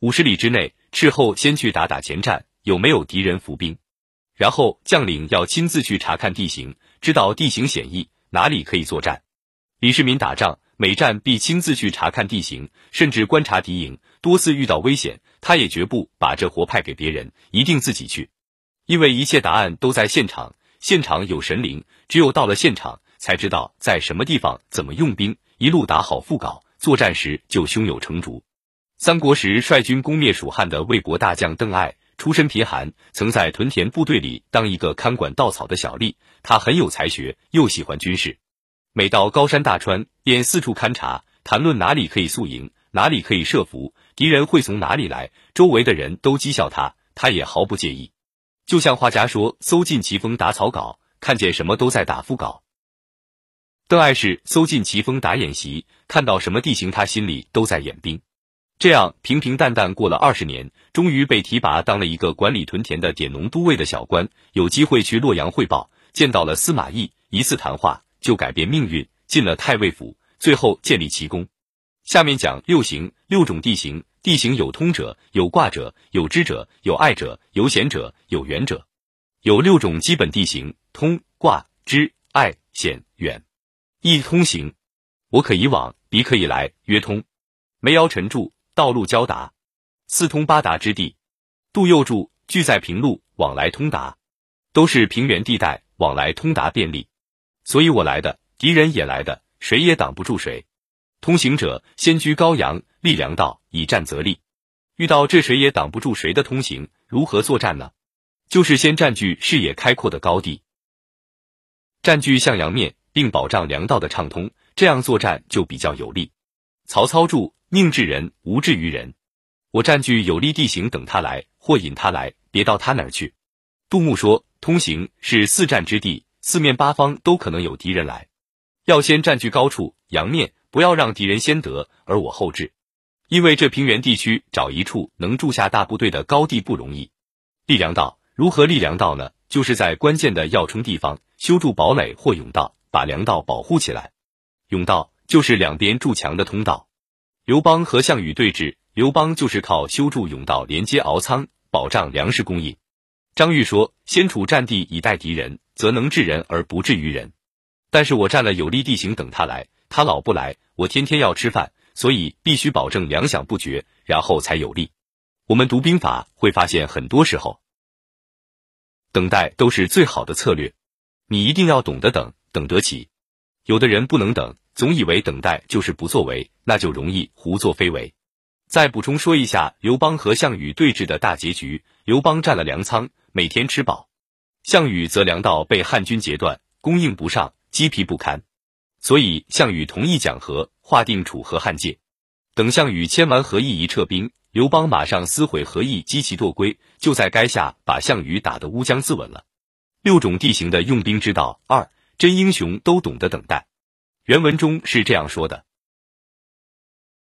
五十里之内，斥候先去打打前站，有没有敌人伏兵，然后将领要亲自去查看地形，知道地形险易，哪里可以作战。李世民打仗，每战必亲自去查看地形，甚至观察敌营，多次遇到危险，他也绝不把这活派给别人，一定自己去，因为一切答案都在现场，现场有神灵，只有到了现场，才知道在什么地方怎么用兵，一路打好副稿，作战时就胸有成竹。三国时率军攻灭蜀汉的魏国大将邓艾，出身贫寒，曾在屯田部队里当一个看管稻草的小吏。他很有才学，又喜欢军事，每到高山大川，便四处勘察，谈论哪里可以宿营，哪里可以设伏，敌人会从哪里来。周围的人都讥笑他，他也毫不介意。就像画家说：“搜尽奇峰打草稿，看见什么都在打副稿。”邓艾是搜尽奇峰打演习，看到什么地形，他心里都在演兵。这样平平淡淡过了二十年，终于被提拔当了一个管理屯田的典农都尉的小官，有机会去洛阳汇报，见到了司马懿，一次谈话就改变命运，进了太尉府，最后建立奇功。下面讲六行六种地形，地形有通者，有卦者，有知者，有爱者，有险者，有远者，有六种基本地形：通、卦、支、隘、险、远。一通行，我可以往，彼可以来，曰通。梅尧臣著。道路交达，四通八达之地，杜佑注聚在平路，往来通达，都是平原地带，往来通达便利。所以我来的，敌人也来的，谁也挡不住谁。通行者先居高阳，立粮道，以战则立。遇到这谁也挡不住谁的通行，如何作战呢？就是先占据视野开阔的高地，占据向阳面，并保障粮道的畅通，这样作战就比较有利。曹操注。宁治人，无治于人。我占据有利地形，等他来，或引他来，别到他那儿去。杜牧说：“通行是四战之地，四面八方都可能有敌人来，要先占据高处阳面，不要让敌人先得，而我后至。因为这平原地区找一处能驻下大部队的高地不容易。立粮道如何立粮道呢？就是在关键的要冲地方修筑堡垒或甬道，把粮道保护起来。甬道就是两边筑墙的通道。”刘邦和项羽对峙，刘邦就是靠修筑甬道连接敖仓，保障粮食供应。张玉说：“先处战地以待敌人，则能治人而不治于人。但是我占了有利地形，等他来，他老不来，我天天要吃饭，所以必须保证粮饷不绝，然后才有利。我们读兵法会发现，很多时候等待都是最好的策略。你一定要懂得等，等得起。有的人不能等。”总以为等待就是不作为，那就容易胡作非为。再补充说一下刘邦和项羽对峙的大结局：刘邦占了粮仓，每天吃饱；项羽则粮道被汉军截断，供应不上，饥疲不堪。所以项羽同意讲和，划定楚河汉界。等项羽签完和议一撤兵，刘邦马上撕毁和议，击旗堕归，就在垓下把项羽打得乌江自刎了。六种地形的用兵之道：二，真英雄都懂得等待。原文中是这样说的。